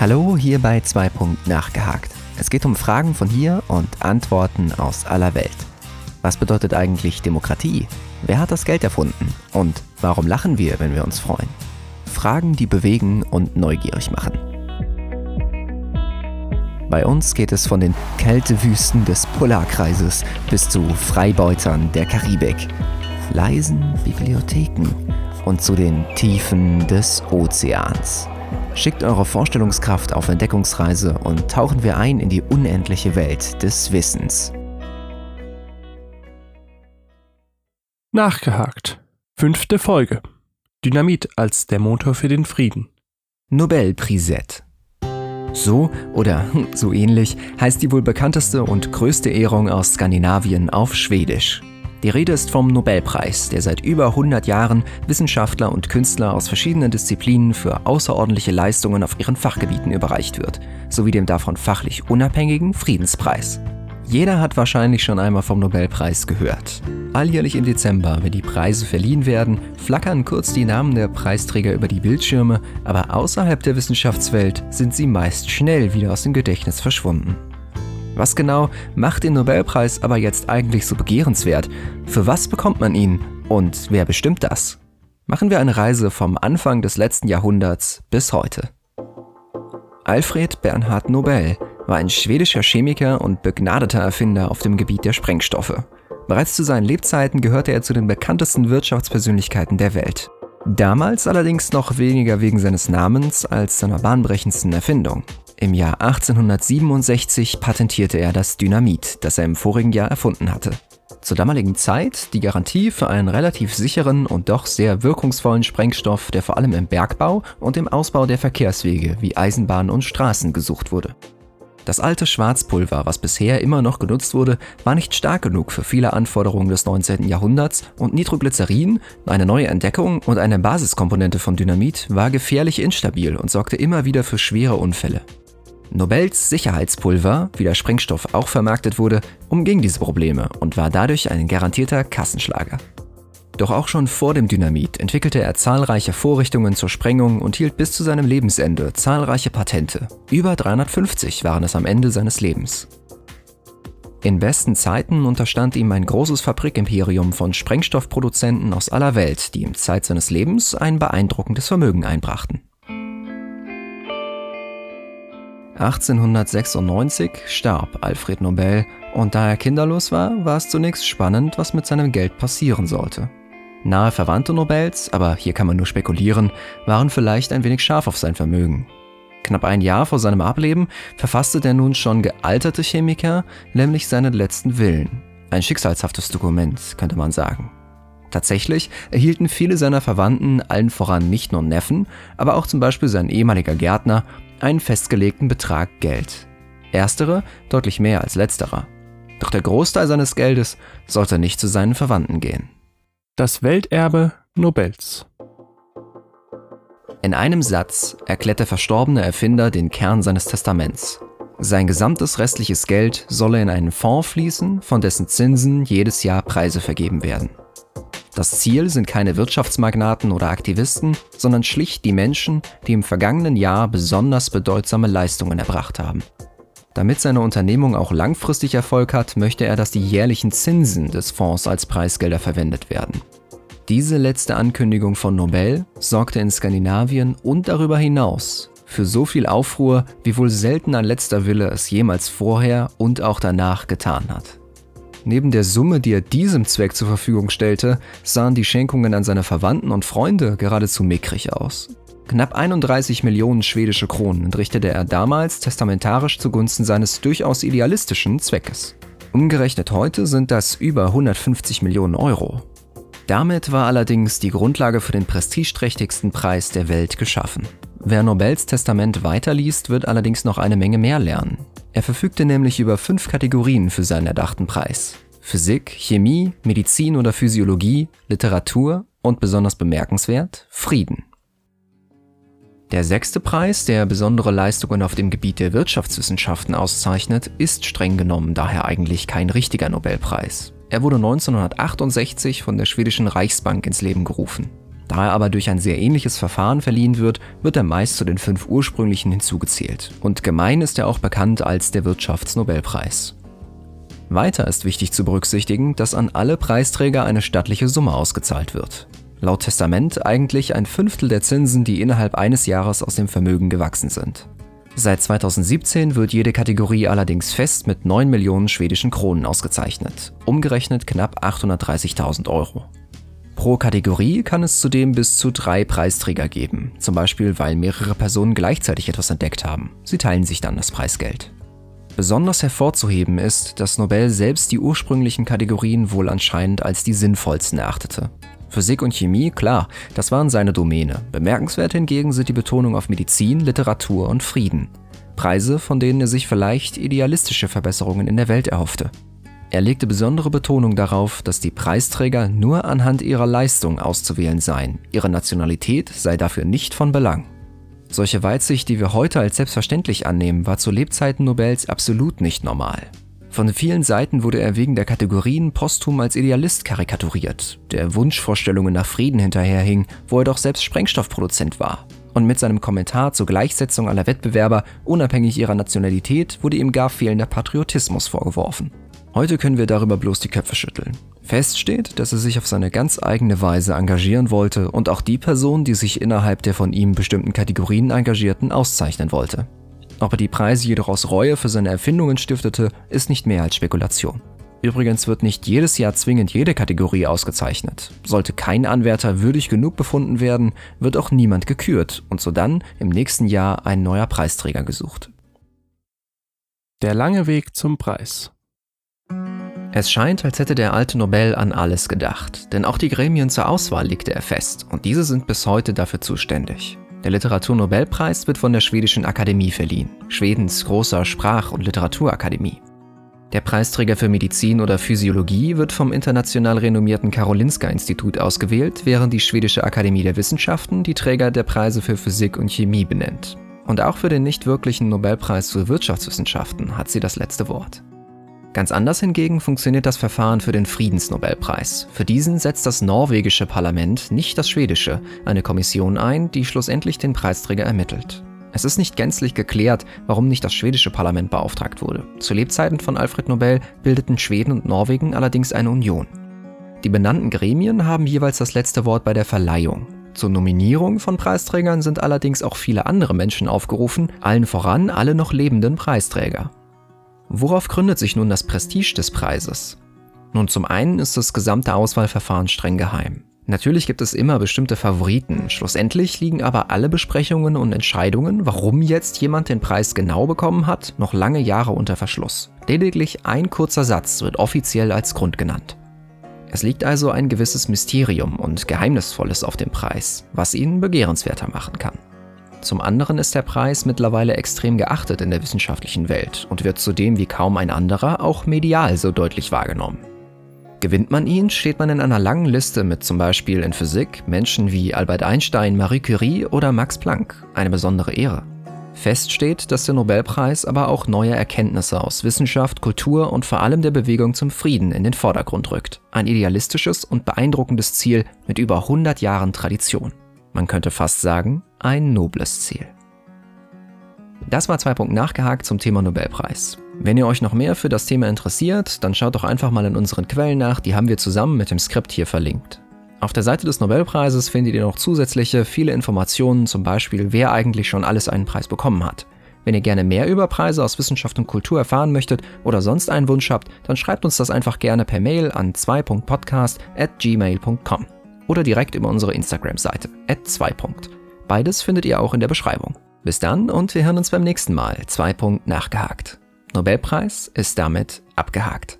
Hallo, hier bei 2 nachgehakt. Es geht um Fragen von hier und Antworten aus aller Welt. Was bedeutet eigentlich Demokratie? Wer hat das Geld erfunden? Und warum lachen wir, wenn wir uns freuen? Fragen, die bewegen und neugierig machen. Bei uns geht es von den Kältewüsten des Polarkreises bis zu Freibeutern der Karibik, leisen Bibliotheken und zu den Tiefen des Ozeans. Schickt eure Vorstellungskraft auf Entdeckungsreise und tauchen wir ein in die unendliche Welt des Wissens. Nachgehakt. Fünfte Folge. Dynamit als der Motor für den Frieden. Nobelprisette. So oder so ähnlich heißt die wohl bekannteste und größte Ehrung aus Skandinavien auf Schwedisch. Die Rede ist vom Nobelpreis, der seit über 100 Jahren Wissenschaftler und Künstler aus verschiedenen Disziplinen für außerordentliche Leistungen auf ihren Fachgebieten überreicht wird, sowie dem davon fachlich unabhängigen Friedenspreis. Jeder hat wahrscheinlich schon einmal vom Nobelpreis gehört. Alljährlich im Dezember, wenn die Preise verliehen werden, flackern kurz die Namen der Preisträger über die Bildschirme, aber außerhalb der Wissenschaftswelt sind sie meist schnell wieder aus dem Gedächtnis verschwunden. Was genau macht den Nobelpreis aber jetzt eigentlich so begehrenswert? Für was bekommt man ihn? Und wer bestimmt das? Machen wir eine Reise vom Anfang des letzten Jahrhunderts bis heute. Alfred Bernhard Nobel war ein schwedischer Chemiker und begnadeter Erfinder auf dem Gebiet der Sprengstoffe. Bereits zu seinen Lebzeiten gehörte er zu den bekanntesten Wirtschaftspersönlichkeiten der Welt. Damals allerdings noch weniger wegen seines Namens als seiner bahnbrechendsten Erfindung. Im Jahr 1867 patentierte er das Dynamit, das er im vorigen Jahr erfunden hatte. Zur damaligen Zeit die Garantie für einen relativ sicheren und doch sehr wirkungsvollen Sprengstoff, der vor allem im Bergbau und im Ausbau der Verkehrswege wie Eisenbahnen und Straßen gesucht wurde. Das alte Schwarzpulver, was bisher immer noch genutzt wurde, war nicht stark genug für viele Anforderungen des 19. Jahrhunderts und Nitroglycerin, eine neue Entdeckung und eine Basiskomponente von Dynamit, war gefährlich instabil und sorgte immer wieder für schwere Unfälle. Nobels Sicherheitspulver, wie der Sprengstoff auch vermarktet wurde, umging diese Probleme und war dadurch ein garantierter Kassenschlager. Doch auch schon vor dem Dynamit entwickelte er zahlreiche Vorrichtungen zur Sprengung und hielt bis zu seinem Lebensende zahlreiche Patente. Über 350 waren es am Ende seines Lebens. In besten Zeiten unterstand ihm ein großes Fabrikimperium von Sprengstoffproduzenten aus aller Welt, die ihm Zeit seines Lebens ein beeindruckendes Vermögen einbrachten. 1896 starb Alfred Nobel und da er kinderlos war, war es zunächst spannend, was mit seinem Geld passieren sollte. Nahe Verwandte Nobels, aber hier kann man nur spekulieren, waren vielleicht ein wenig scharf auf sein Vermögen. Knapp ein Jahr vor seinem Ableben verfasste der nun schon gealterte Chemiker nämlich seinen letzten Willen. Ein schicksalshaftes Dokument, könnte man sagen. Tatsächlich erhielten viele seiner Verwandten, allen voran nicht nur Neffen, aber auch zum Beispiel sein ehemaliger Gärtner, einen festgelegten Betrag Geld. Erstere deutlich mehr als letzterer. Doch der Großteil seines Geldes sollte nicht zu seinen Verwandten gehen. Das Welterbe Nobels. In einem Satz erklärt der verstorbene Erfinder den Kern seines Testaments. Sein gesamtes restliches Geld solle in einen Fonds fließen, von dessen Zinsen jedes Jahr Preise vergeben werden. Das Ziel sind keine Wirtschaftsmagnaten oder Aktivisten, sondern schlicht die Menschen, die im vergangenen Jahr besonders bedeutsame Leistungen erbracht haben. Damit seine Unternehmung auch langfristig Erfolg hat, möchte er, dass die jährlichen Zinsen des Fonds als Preisgelder verwendet werden. Diese letzte Ankündigung von Nobel sorgte in Skandinavien und darüber hinaus für so viel Aufruhr, wie wohl selten ein letzter Wille es jemals vorher und auch danach getan hat. Neben der Summe, die er diesem Zweck zur Verfügung stellte, sahen die Schenkungen an seine Verwandten und Freunde geradezu mickrig aus. Knapp 31 Millionen schwedische Kronen entrichtete er damals testamentarisch zugunsten seines durchaus idealistischen Zweckes. Umgerechnet heute sind das über 150 Millionen Euro. Damit war allerdings die Grundlage für den prestigeträchtigsten Preis der Welt geschaffen. Wer Nobels Testament weiterliest, wird allerdings noch eine Menge mehr lernen. Er verfügte nämlich über fünf Kategorien für seinen erdachten Preis. Physik, Chemie, Medizin oder Physiologie, Literatur und besonders bemerkenswert Frieden. Der sechste Preis, der besondere Leistungen auf dem Gebiet der Wirtschaftswissenschaften auszeichnet, ist streng genommen daher eigentlich kein richtiger Nobelpreis. Er wurde 1968 von der schwedischen Reichsbank ins Leben gerufen. Da er aber durch ein sehr ähnliches Verfahren verliehen wird, wird er meist zu den fünf ursprünglichen hinzugezählt. Und gemein ist er auch bekannt als der Wirtschaftsnobelpreis. Weiter ist wichtig zu berücksichtigen, dass an alle Preisträger eine stattliche Summe ausgezahlt wird. Laut Testament eigentlich ein Fünftel der Zinsen, die innerhalb eines Jahres aus dem Vermögen gewachsen sind. Seit 2017 wird jede Kategorie allerdings fest mit 9 Millionen schwedischen Kronen ausgezeichnet, umgerechnet knapp 830.000 Euro. Pro Kategorie kann es zudem bis zu drei Preisträger geben, zum Beispiel weil mehrere Personen gleichzeitig etwas entdeckt haben. Sie teilen sich dann das Preisgeld. Besonders hervorzuheben ist, dass Nobel selbst die ursprünglichen Kategorien wohl anscheinend als die sinnvollsten erachtete. Physik und Chemie, klar, das waren seine Domäne. Bemerkenswert hingegen sind die Betonung auf Medizin, Literatur und Frieden. Preise, von denen er sich vielleicht idealistische Verbesserungen in der Welt erhoffte. Er legte besondere Betonung darauf, dass die Preisträger nur anhand ihrer Leistung auszuwählen seien, ihre Nationalität sei dafür nicht von Belang. Solche Weitsicht, die wir heute als selbstverständlich annehmen, war zu Lebzeiten Nobels absolut nicht normal. Von vielen Seiten wurde er wegen der Kategorien posthum als Idealist karikaturiert, der Wunschvorstellungen nach Frieden hinterherhing, wo er doch selbst Sprengstoffproduzent war. Und mit seinem Kommentar zur Gleichsetzung aller Wettbewerber, unabhängig ihrer Nationalität, wurde ihm gar fehlender Patriotismus vorgeworfen. Heute können wir darüber bloß die Köpfe schütteln. Fest steht, dass er sich auf seine ganz eigene Weise engagieren wollte und auch die Person, die sich innerhalb der von ihm bestimmten Kategorien engagierten, auszeichnen wollte. Ob er die Preise jedoch aus Reue für seine Erfindungen stiftete, ist nicht mehr als Spekulation. Übrigens wird nicht jedes Jahr zwingend jede Kategorie ausgezeichnet. Sollte kein Anwärter würdig genug befunden werden, wird auch niemand gekürt und so dann im nächsten Jahr ein neuer Preisträger gesucht. Der lange Weg zum Preis. Es scheint, als hätte der alte Nobel an alles gedacht, denn auch die Gremien zur Auswahl legte er fest und diese sind bis heute dafür zuständig. Der Literaturnobelpreis wird von der Schwedischen Akademie verliehen, Schwedens großer Sprach- und Literaturakademie. Der Preisträger für Medizin oder Physiologie wird vom international renommierten Karolinska-Institut ausgewählt, während die Schwedische Akademie der Wissenschaften die Träger der Preise für Physik und Chemie benennt. Und auch für den nicht wirklichen Nobelpreis für Wirtschaftswissenschaften hat sie das letzte Wort. Ganz anders hingegen funktioniert das Verfahren für den Friedensnobelpreis. Für diesen setzt das norwegische Parlament, nicht das schwedische, eine Kommission ein, die schlussendlich den Preisträger ermittelt. Es ist nicht gänzlich geklärt, warum nicht das schwedische Parlament beauftragt wurde. Zu Lebzeiten von Alfred Nobel bildeten Schweden und Norwegen allerdings eine Union. Die benannten Gremien haben jeweils das letzte Wort bei der Verleihung. Zur Nominierung von Preisträgern sind allerdings auch viele andere Menschen aufgerufen, allen voran alle noch lebenden Preisträger. Worauf gründet sich nun das Prestige des Preises? Nun, zum einen ist das gesamte Auswahlverfahren streng geheim. Natürlich gibt es immer bestimmte Favoriten, schlussendlich liegen aber alle Besprechungen und Entscheidungen, warum jetzt jemand den Preis genau bekommen hat, noch lange Jahre unter Verschluss. Lediglich ein kurzer Satz wird offiziell als Grund genannt. Es liegt also ein gewisses Mysterium und Geheimnisvolles auf dem Preis, was ihn begehrenswerter machen kann. Zum anderen ist der Preis mittlerweile extrem geachtet in der wissenschaftlichen Welt und wird zudem wie kaum ein anderer auch medial so deutlich wahrgenommen. Gewinnt man ihn, steht man in einer langen Liste mit zum Beispiel in Physik Menschen wie Albert Einstein, Marie Curie oder Max Planck, eine besondere Ehre. Fest steht, dass der Nobelpreis aber auch neue Erkenntnisse aus Wissenschaft, Kultur und vor allem der Bewegung zum Frieden in den Vordergrund rückt. Ein idealistisches und beeindruckendes Ziel mit über 100 Jahren Tradition. Man könnte fast sagen, ein nobles Ziel. Das war zwei Punkte nachgehakt zum Thema Nobelpreis. Wenn ihr euch noch mehr für das Thema interessiert, dann schaut doch einfach mal in unseren Quellen nach, die haben wir zusammen mit dem Skript hier verlinkt. Auf der Seite des Nobelpreises findet ihr noch zusätzliche viele Informationen, zum Beispiel wer eigentlich schon alles einen Preis bekommen hat. Wenn ihr gerne mehr über Preise aus Wissenschaft und Kultur erfahren möchtet oder sonst einen Wunsch habt, dann schreibt uns das einfach gerne per Mail an 2.podcast@gmail.com oder direkt über unsere Instagram-Seite, 2. Beides findet ihr auch in der Beschreibung. Bis dann und wir hören uns beim nächsten Mal. 2. nachgehakt. Nobelpreis ist damit abgehakt.